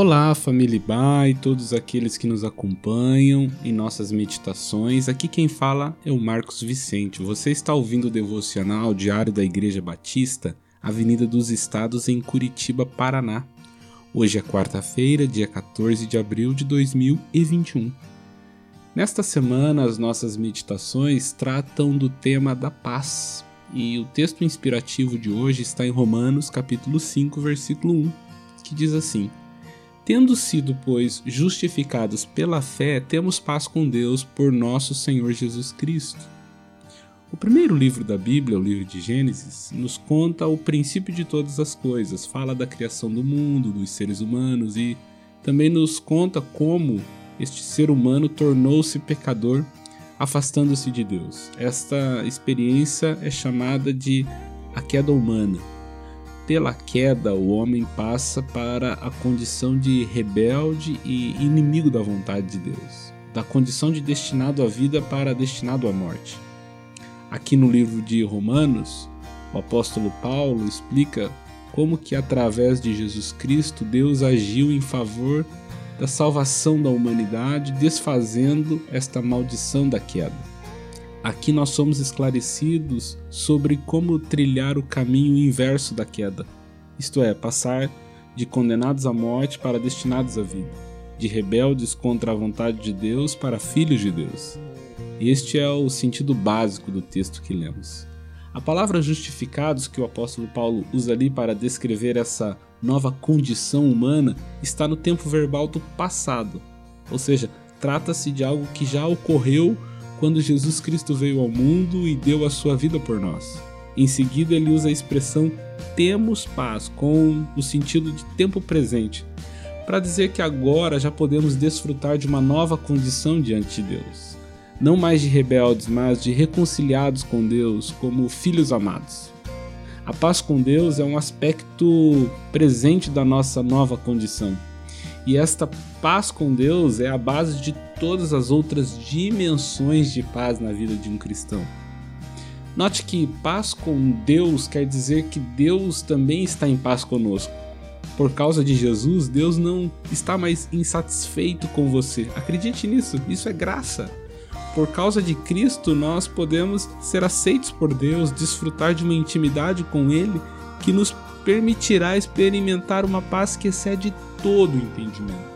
Olá, família Ba e todos aqueles que nos acompanham em nossas meditações. Aqui quem fala é o Marcos Vicente. Você está ouvindo o devocional diário da Igreja Batista, Avenida dos Estados, em Curitiba, Paraná. Hoje é quarta-feira, dia 14 de abril de 2021. Nesta semana, as nossas meditações tratam do tema da paz. E o texto inspirativo de hoje está em Romanos, capítulo 5, versículo 1, que diz assim: Tendo sido, pois, justificados pela fé, temos paz com Deus por nosso Senhor Jesus Cristo. O primeiro livro da Bíblia, o livro de Gênesis, nos conta o princípio de todas as coisas, fala da criação do mundo, dos seres humanos e também nos conta como este ser humano tornou-se pecador, afastando-se de Deus. Esta experiência é chamada de a queda humana pela queda, o homem passa para a condição de rebelde e inimigo da vontade de Deus, da condição de destinado à vida para destinado à morte. Aqui no livro de Romanos, o apóstolo Paulo explica como que através de Jesus Cristo Deus agiu em favor da salvação da humanidade, desfazendo esta maldição da queda. Aqui nós somos esclarecidos sobre como trilhar o caminho inverso da queda, isto é, passar de condenados à morte para destinados à vida, de rebeldes contra a vontade de Deus para filhos de Deus. Este é o sentido básico do texto que lemos. A palavra justificados que o apóstolo Paulo usa ali para descrever essa nova condição humana está no tempo verbal do passado, ou seja, trata-se de algo que já ocorreu quando Jesus Cristo veio ao mundo e deu a sua vida por nós. Em seguida, ele usa a expressão temos paz com o sentido de tempo presente, para dizer que agora já podemos desfrutar de uma nova condição diante de Deus. Não mais de rebeldes, mas de reconciliados com Deus como filhos amados. A paz com Deus é um aspecto presente da nossa nova condição e esta paz com Deus é a base de todas as outras dimensões de paz na vida de um cristão. Note que paz com Deus quer dizer que Deus também está em paz conosco. Por causa de Jesus, Deus não está mais insatisfeito com você. Acredite nisso, isso é graça. Por causa de Cristo, nós podemos ser aceitos por Deus, desfrutar de uma intimidade com Ele que nos permitirá experimentar uma paz que excede todo o entendimento.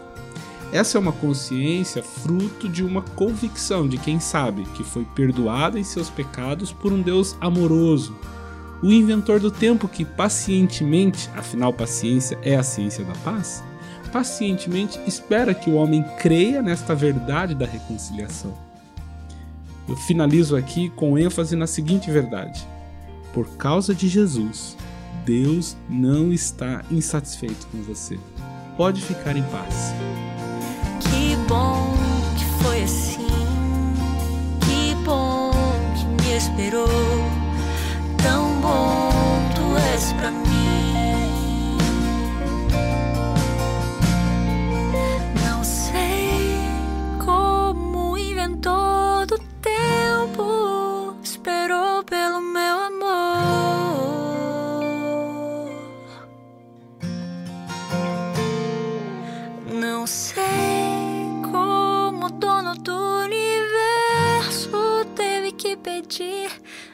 Essa é uma consciência fruto de uma convicção de quem sabe que foi perdoado em seus pecados por um Deus amoroso, o inventor do tempo que pacientemente, afinal paciência é a ciência da paz, pacientemente espera que o homem creia nesta verdade da reconciliação. Eu finalizo aqui com ênfase na seguinte verdade: por causa de Jesus, Deus não está insatisfeito com você. Pode ficar em paz.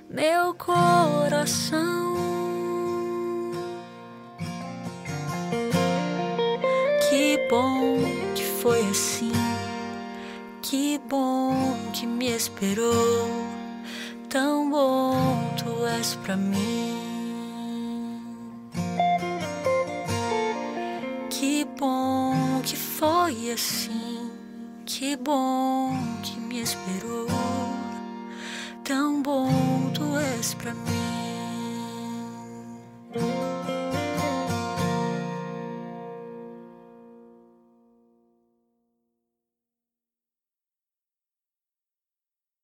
Meu coração. Que bom que foi assim, que bom que me esperou. Tão bom tu és pra mim. Que bom que foi assim, que bom que me esperou. Tão bom tu és pra mim.